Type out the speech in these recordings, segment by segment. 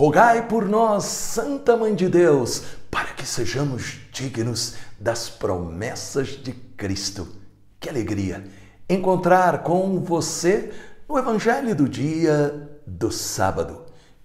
rogai por nós, Santa Mãe de Deus, para que sejamos dignos das promessas de Cristo. Que alegria encontrar com você no Evangelho do dia do sábado.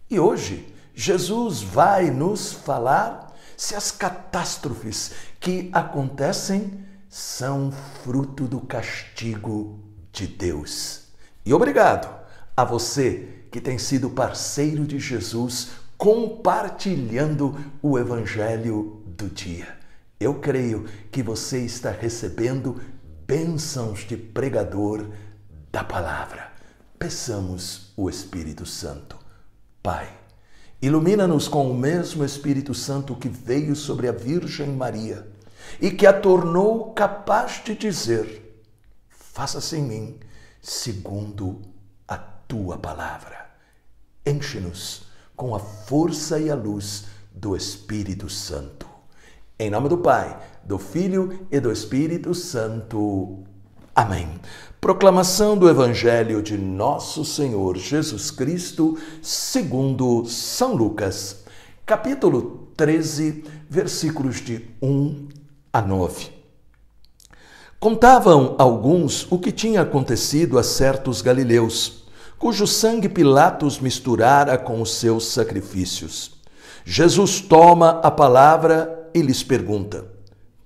E hoje, Jesus vai nos falar se as catástrofes que acontecem são fruto do castigo de Deus. E obrigado a você que tem sido parceiro de Jesus compartilhando o Evangelho do dia. Eu creio que você está recebendo bênçãos de pregador da palavra. Peçamos o Espírito Santo. Pai, ilumina-nos com o mesmo Espírito Santo que veio sobre a Virgem Maria e que a tornou capaz de dizer: Faça-se em mim segundo a tua palavra. Enche-nos com a força e a luz do Espírito Santo. Em nome do Pai, do Filho e do Espírito Santo. Amém. Proclamação do Evangelho de Nosso Senhor Jesus Cristo, segundo São Lucas, capítulo 13, versículos de 1 a 9. Contavam alguns o que tinha acontecido a certos galileus, cujo sangue Pilatos misturara com os seus sacrifícios. Jesus toma a palavra e lhes pergunta: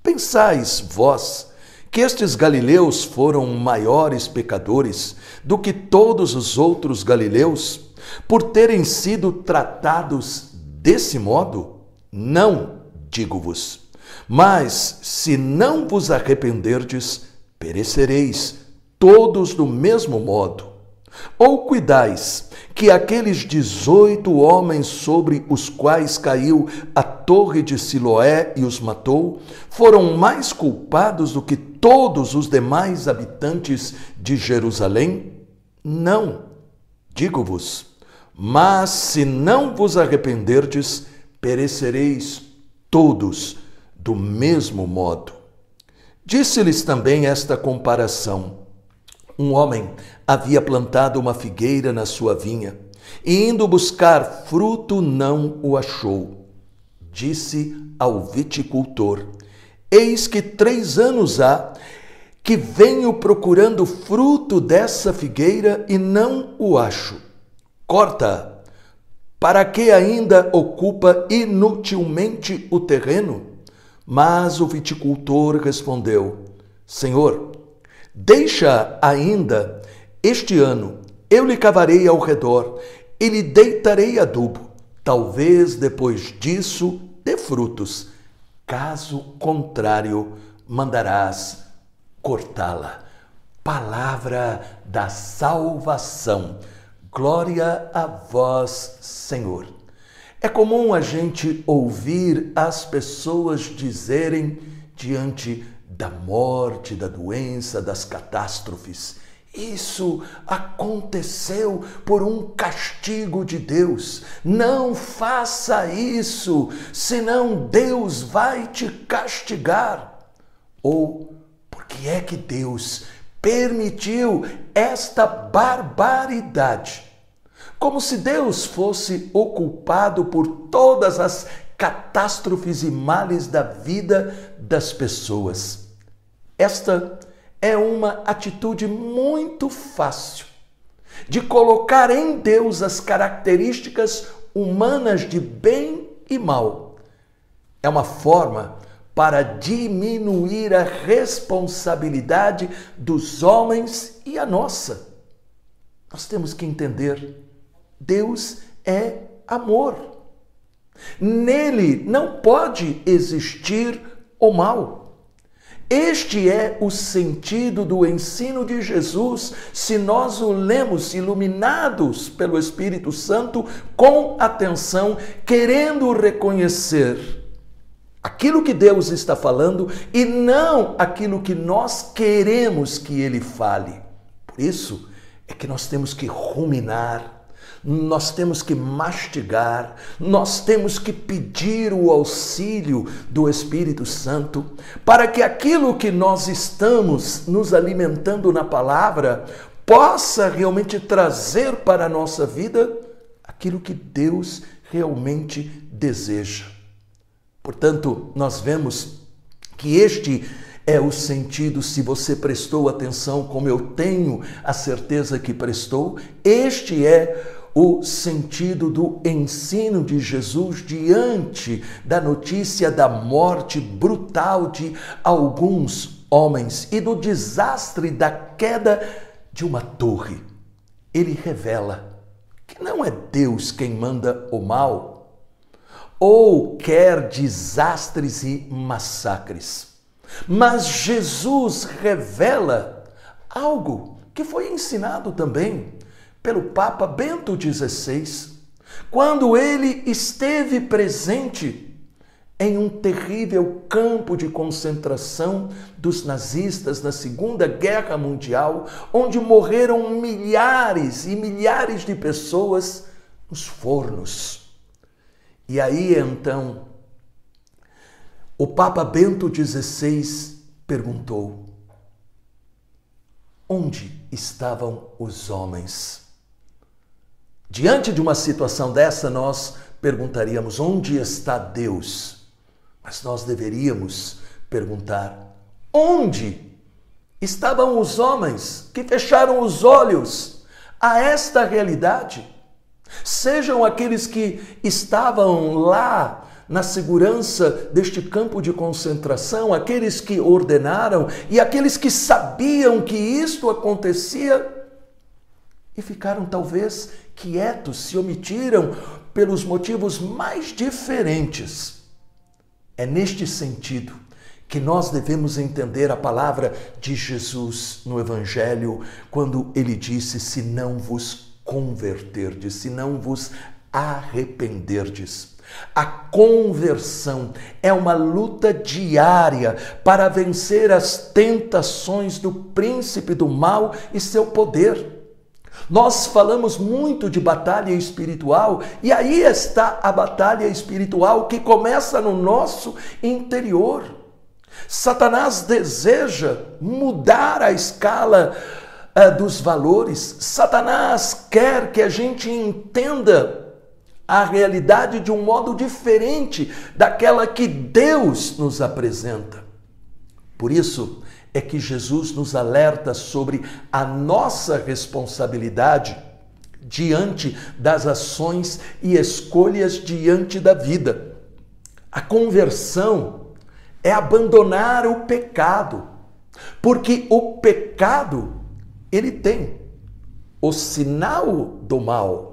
Pensais vós que estes galileus foram maiores pecadores do que todos os outros galileus por terem sido tratados desse modo? Não, digo-vos. Mas se não vos arrependerdes, perecereis todos do mesmo modo. Ou cuidais que aqueles dezoito homens sobre os quais caiu a torre de Siloé e os matou, foram mais culpados do que todos os demais habitantes de Jerusalém? Não, digo-vos. Mas se não vos arrependerdes, perecereis todos do mesmo modo. Disse-lhes também esta comparação: Um homem havia plantado uma figueira na sua vinha e, indo buscar fruto, não o achou. Disse ao viticultor: Eis que três anos há que venho procurando fruto dessa figueira e não o acho. Corta, para que ainda ocupa inutilmente o terreno? Mas o viticultor respondeu: Senhor, deixa ainda este ano, eu lhe cavarei ao redor e lhe deitarei adubo. Talvez depois disso dê frutos. Caso contrário, mandarás cortá-la. Palavra da salvação. Glória a vós, Senhor. É comum a gente ouvir as pessoas dizerem diante da morte, da doença, das catástrofes: isso aconteceu por um castigo de Deus. Não faça isso, senão Deus vai te castigar. Ou por que é que Deus permitiu esta barbaridade? como se Deus fosse o culpado por todas as catástrofes e males da vida das pessoas. Esta é uma atitude muito fácil de colocar em Deus as características humanas de bem e mal. É uma forma para diminuir a responsabilidade dos homens e a nossa. Nós temos que entender Deus é amor. Nele não pode existir o mal. Este é o sentido do ensino de Jesus, se nós o lemos iluminados pelo Espírito Santo com atenção, querendo reconhecer aquilo que Deus está falando e não aquilo que nós queremos que ele fale. Por isso é que nós temos que ruminar nós temos que mastigar, nós temos que pedir o auxílio do Espírito Santo para que aquilo que nós estamos nos alimentando na palavra possa realmente trazer para a nossa vida aquilo que Deus realmente deseja. Portanto, nós vemos que este é o sentido, se você prestou atenção, como eu tenho a certeza que prestou, este é o sentido do ensino de Jesus diante da notícia da morte brutal de alguns homens e do desastre da queda de uma torre. Ele revela que não é Deus quem manda o mal ou quer desastres e massacres, mas Jesus revela algo que foi ensinado também pelo Papa Bento XVI, quando ele esteve presente em um terrível campo de concentração dos nazistas na Segunda Guerra Mundial, onde morreram milhares e milhares de pessoas nos fornos. E aí então, o Papa Bento XVI perguntou: onde estavam os homens? Diante de uma situação dessa, nós perguntaríamos: onde está Deus? Mas nós deveríamos perguntar: onde estavam os homens que fecharam os olhos a esta realidade? Sejam aqueles que estavam lá na segurança deste campo de concentração, aqueles que ordenaram e aqueles que sabiam que isto acontecia e ficaram talvez quietos, se omitiram pelos motivos mais diferentes. É neste sentido que nós devemos entender a palavra de Jesus no Evangelho, quando ele disse: Se não vos converterdes, se não vos arrependerdes. A conversão é uma luta diária para vencer as tentações do príncipe do mal e seu poder. Nós falamos muito de batalha espiritual e aí está a batalha espiritual que começa no nosso interior. Satanás deseja mudar a escala uh, dos valores. Satanás quer que a gente entenda a realidade de um modo diferente daquela que Deus nos apresenta. Por isso, é que Jesus nos alerta sobre a nossa responsabilidade diante das ações e escolhas diante da vida. A conversão é abandonar o pecado, porque o pecado ele tem o sinal do mal.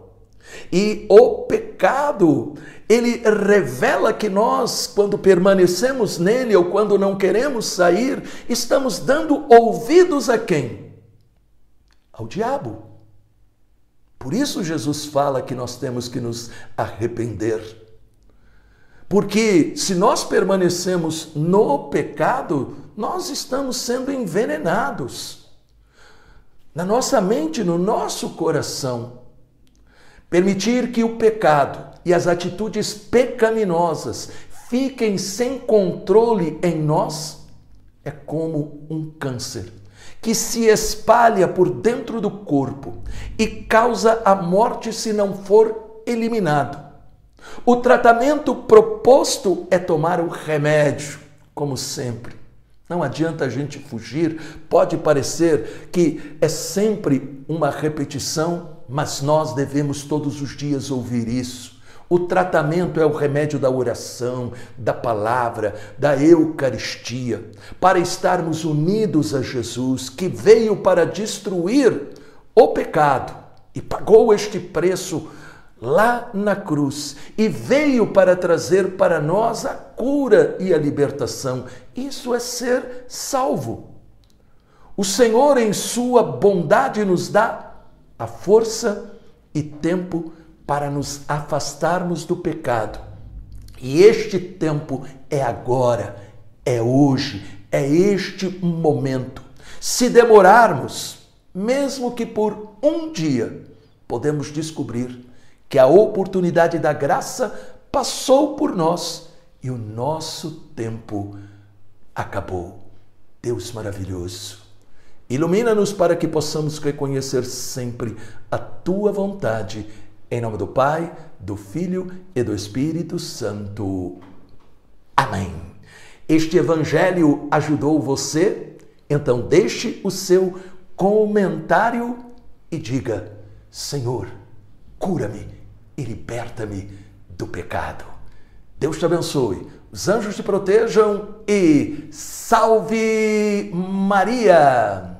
E o pecado ele revela que nós, quando permanecemos nele ou quando não queremos sair, estamos dando ouvidos a quem? Ao diabo. Por isso Jesus fala que nós temos que nos arrepender. Porque se nós permanecemos no pecado, nós estamos sendo envenenados. Na nossa mente, no nosso coração. Permitir que o pecado e as atitudes pecaminosas fiquem sem controle em nós é como um câncer que se espalha por dentro do corpo e causa a morte se não for eliminado. O tratamento proposto é tomar o remédio, como sempre. Não adianta a gente fugir, pode parecer que é sempre uma repetição, mas nós devemos todos os dias ouvir isso. O tratamento é o remédio da oração, da palavra, da Eucaristia, para estarmos unidos a Jesus, que veio para destruir o pecado e pagou este preço lá na cruz e veio para trazer para nós a cura e a libertação. Isso é ser salvo. O Senhor, em Sua bondade, nos dá a força e tempo para nos afastarmos do pecado. E este tempo é agora, é hoje, é este momento. Se demorarmos, mesmo que por um dia, podemos descobrir que a oportunidade da graça passou por nós e o nosso tempo acabou. Deus maravilhoso. Ilumina-nos para que possamos reconhecer sempre a tua vontade Em nome do Pai, do Filho e do Espírito Santo. Amém. Este evangelho ajudou você? Então deixe o seu comentário e diga: Senhor, cura-me e liberta-me do pecado. Deus te abençoe, os anjos te protejam e salve Maria!